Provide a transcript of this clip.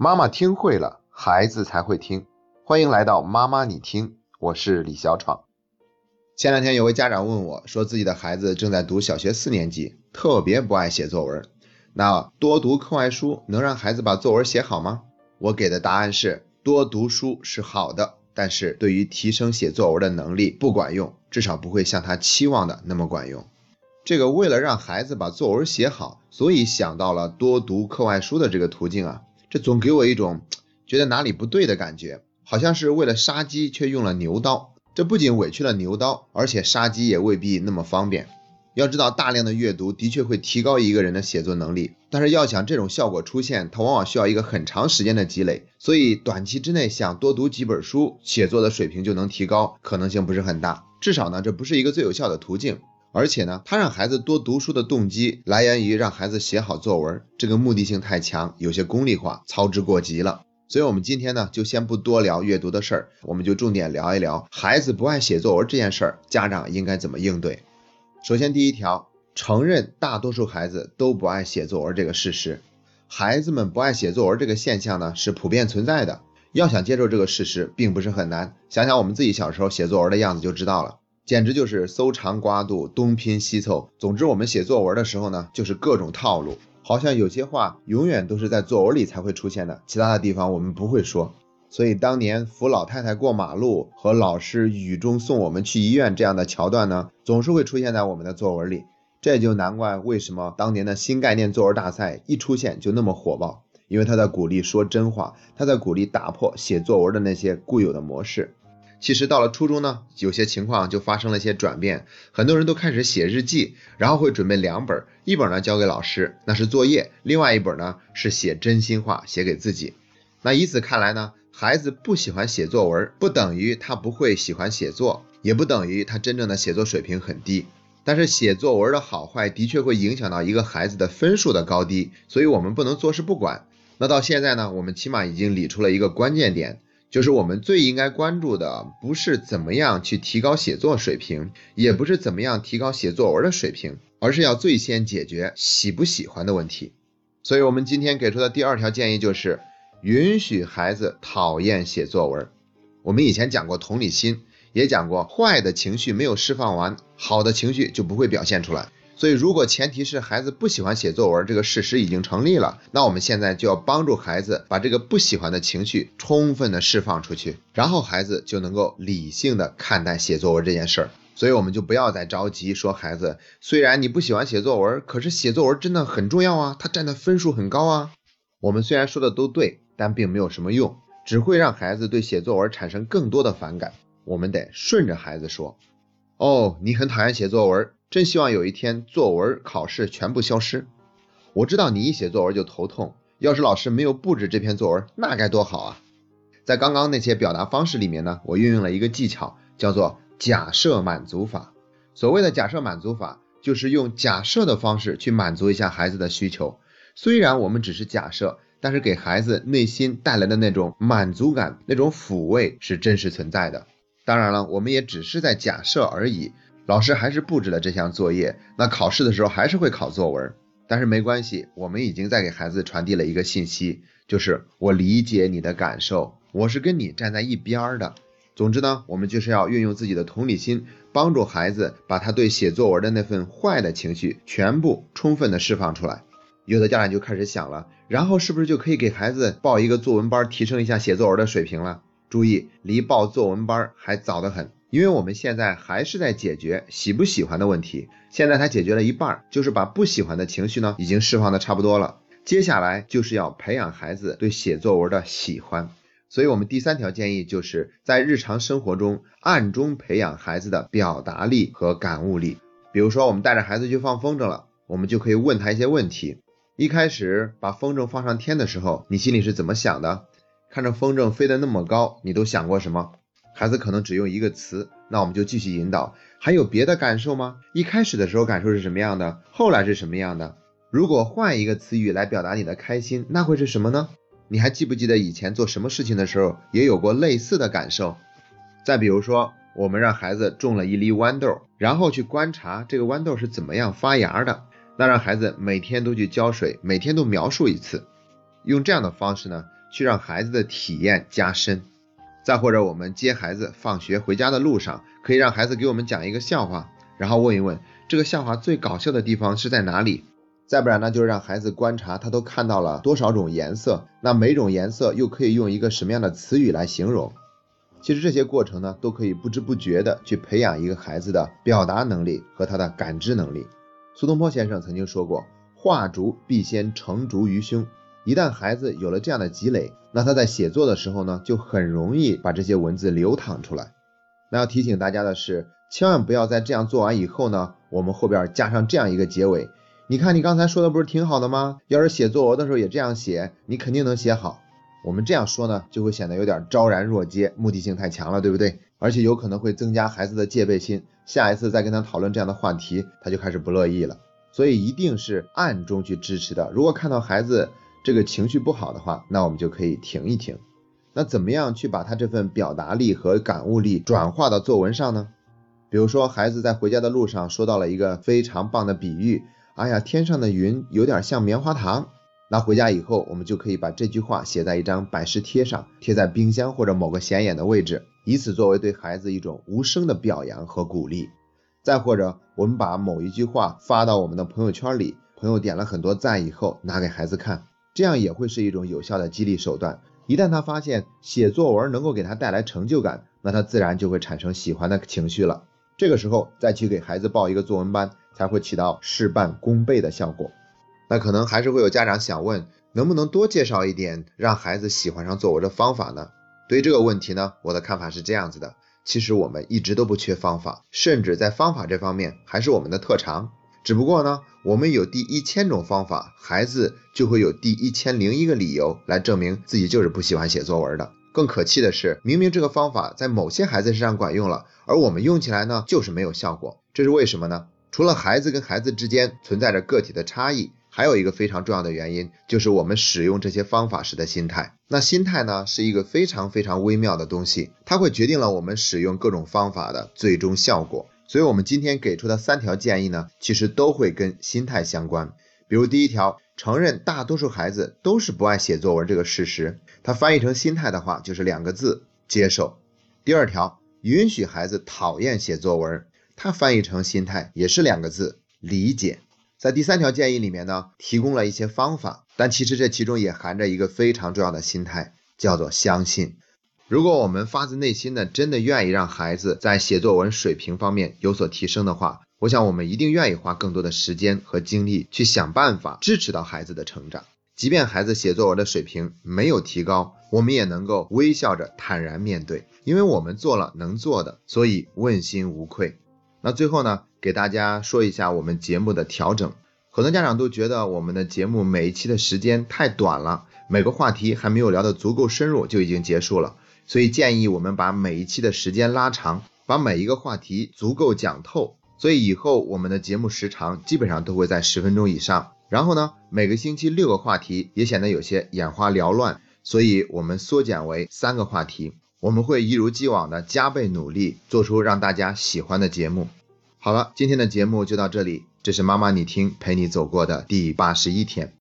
妈妈听会了，孩子才会听。欢迎来到妈妈你听，我是李小闯。前两天有位家长问我，说自己的孩子正在读小学四年级，特别不爱写作文。那多读课外书能让孩子把作文写好吗？我给的答案是，多读书是好的，但是对于提升写作文的能力不管用，至少不会像他期望的那么管用。这个为了让孩子把作文写好，所以想到了多读课外书的这个途径啊。这总给我一种觉得哪里不对的感觉，好像是为了杀鸡却用了牛刀。这不仅委屈了牛刀，而且杀鸡也未必那么方便。要知道，大量的阅读的确会提高一个人的写作能力，但是要想这种效果出现，它往往需要一个很长时间的积累。所以短期之内想多读几本书，写作的水平就能提高，可能性不是很大。至少呢，这不是一个最有效的途径。而且呢，他让孩子多读书的动机来源于让孩子写好作文，这个目的性太强，有些功利化，操之过急了。所以，我们今天呢，就先不多聊阅读的事儿，我们就重点聊一聊孩子不爱写作文这件事儿，家长应该怎么应对。首先，第一条，承认大多数孩子都不爱写作文这个事实。孩子们不爱写作文这个现象呢，是普遍存在的。要想接受这个事实，并不是很难。想想我们自己小时候写作文的样子就知道了。简直就是搜肠刮肚，东拼西凑。总之，我们写作文的时候呢，就是各种套路，好像有些话永远都是在作文里才会出现的，其他的地方我们不会说。所以，当年扶老太太过马路和老师雨中送我们去医院这样的桥段呢，总是会出现在我们的作文里。这也就难怪为什么当年的新概念作文大赛一出现就那么火爆，因为他在鼓励说真话，他在鼓励打破写作文的那些固有的模式。其实到了初中呢，有些情况就发生了一些转变，很多人都开始写日记，然后会准备两本，一本呢交给老师，那是作业；另外一本呢是写真心话，写给自己。那以此看来呢，孩子不喜欢写作文，不等于他不会喜欢写作，也不等于他真正的写作水平很低。但是写作文的好坏的确会影响到一个孩子的分数的高低，所以我们不能坐视不管。那到现在呢，我们起码已经理出了一个关键点。就是我们最应该关注的，不是怎么样去提高写作水平，也不是怎么样提高写作文的水平，而是要最先解决喜不喜欢的问题。所以，我们今天给出的第二条建议就是，允许孩子讨厌写作文。我们以前讲过同理心，也讲过坏的情绪没有释放完，好的情绪就不会表现出来。所以，如果前提是孩子不喜欢写作文，这个事实已经成立了，那我们现在就要帮助孩子把这个不喜欢的情绪充分的释放出去，然后孩子就能够理性的看待写作文这件事儿。所以，我们就不要再着急说孩子，虽然你不喜欢写作文，可是写作文真的很重要啊，它占的分数很高啊。我们虽然说的都对，但并没有什么用，只会让孩子对写作文产生更多的反感。我们得顺着孩子说，哦，你很讨厌写作文。真希望有一天作文考试全部消失。我知道你一写作文就头痛，要是老师没有布置这篇作文，那该多好啊！在刚刚那些表达方式里面呢，我运用了一个技巧，叫做假设满足法。所谓的假设满足法，就是用假设的方式去满足一下孩子的需求。虽然我们只是假设，但是给孩子内心带来的那种满足感、那种抚慰是真实存在的。当然了，我们也只是在假设而已。老师还是布置了这项作业，那考试的时候还是会考作文，但是没关系，我们已经在给孩子传递了一个信息，就是我理解你的感受，我是跟你站在一边的。总之呢，我们就是要运用自己的同理心，帮助孩子把他对写作文的那份坏的情绪全部充分的释放出来。有的家长就开始想了，然后是不是就可以给孩子报一个作文班，提升一下写作文的水平了？注意，离报作文班还早得很。因为我们现在还是在解决喜不喜欢的问题，现在他解决了一半，就是把不喜欢的情绪呢已经释放的差不多了。接下来就是要培养孩子对写作文的喜欢，所以我们第三条建议就是在日常生活中暗中培养孩子的表达力和感悟力。比如说，我们带着孩子去放风筝了，我们就可以问他一些问题。一开始把风筝放上天的时候，你心里是怎么想的？看着风筝飞得那么高，你都想过什么？孩子可能只用一个词，那我们就继续引导。还有别的感受吗？一开始的时候感受是什么样的？后来是什么样的？如果换一个词语来表达你的开心，那会是什么呢？你还记不记得以前做什么事情的时候也有过类似的感受？再比如说，我们让孩子种了一粒豌豆，然后去观察这个豌豆是怎么样发芽的。那让孩子每天都去浇水，每天都描述一次，用这样的方式呢？去让孩子的体验加深。再或者，我们接孩子放学回家的路上，可以让孩子给我们讲一个笑话，然后问一问这个笑话最搞笑的地方是在哪里。再不然呢，就是让孩子观察他都看到了多少种颜色，那每种颜色又可以用一个什么样的词语来形容？其实这些过程呢，都可以不知不觉的去培养一个孩子的表达能力和他的感知能力。苏东坡先生曾经说过：“画竹必先成竹于胸。”一旦孩子有了这样的积累，那他在写作的时候呢，就很容易把这些文字流淌出来。那要提醒大家的是，千万不要在这样做完以后呢，我们后边加上这样一个结尾。你看，你刚才说的不是挺好的吗？要是写作文的时候也这样写，你肯定能写好。我们这样说呢，就会显得有点昭然若揭，目的性太强了，对不对？而且有可能会增加孩子的戒备心，下一次再跟他讨论这样的话题，他就开始不乐意了。所以一定是暗中去支持的。如果看到孩子这个情绪不好的话，那我们就可以停一停。那怎么样去把他这份表达力和感悟力转化到作文上呢？比如说，孩子在回家的路上说到了一个非常棒的比喻。哎呀，天上的云有点像棉花糖。那回家以后，我们就可以把这句话写在一张百事贴上，贴在冰箱或者某个显眼的位置，以此作为对孩子一种无声的表扬和鼓励。再或者，我们把某一句话发到我们的朋友圈里，朋友点了很多赞以后，拿给孩子看，这样也会是一种有效的激励手段。一旦他发现写作文能够给他带来成就感，那他自然就会产生喜欢的情绪了。这个时候再去给孩子报一个作文班。才会起到事半功倍的效果。那可能还是会有家长想问，能不能多介绍一点让孩子喜欢上作文的方法呢？对于这个问题呢，我的看法是这样子的：其实我们一直都不缺方法，甚至在方法这方面还是我们的特长。只不过呢，我们有第一千种方法，孩子就会有第一千零一个理由来证明自己就是不喜欢写作文的。更可气的是，明明这个方法在某些孩子身上管用了，而我们用起来呢，就是没有效果。这是为什么呢？除了孩子跟孩子之间存在着个体的差异，还有一个非常重要的原因，就是我们使用这些方法时的心态。那心态呢，是一个非常非常微妙的东西，它会决定了我们使用各种方法的最终效果。所以，我们今天给出的三条建议呢，其实都会跟心态相关。比如第一条，承认大多数孩子都是不爱写作文这个事实，它翻译成心态的话，就是两个字：接受。第二条，允许孩子讨厌写作文。它翻译成心态也是两个字，理解。在第三条建议里面呢，提供了一些方法，但其实这其中也含着一个非常重要的心态，叫做相信。如果我们发自内心的真的愿意让孩子在写作文水平方面有所提升的话，我想我们一定愿意花更多的时间和精力去想办法支持到孩子的成长。即便孩子写作文的水平没有提高，我们也能够微笑着坦然面对，因为我们做了能做的，所以问心无愧。那最后呢，给大家说一下我们节目的调整。很多家长都觉得我们的节目每一期的时间太短了，每个话题还没有聊得足够深入就已经结束了，所以建议我们把每一期的时间拉长，把每一个话题足够讲透。所以以后我们的节目时长基本上都会在十分钟以上。然后呢，每个星期六个话题也显得有些眼花缭乱，所以我们缩减为三个话题。我们会一如既往的加倍努力，做出让大家喜欢的节目。好了，今天的节目就到这里，这是妈妈你听陪你走过的第八十一天。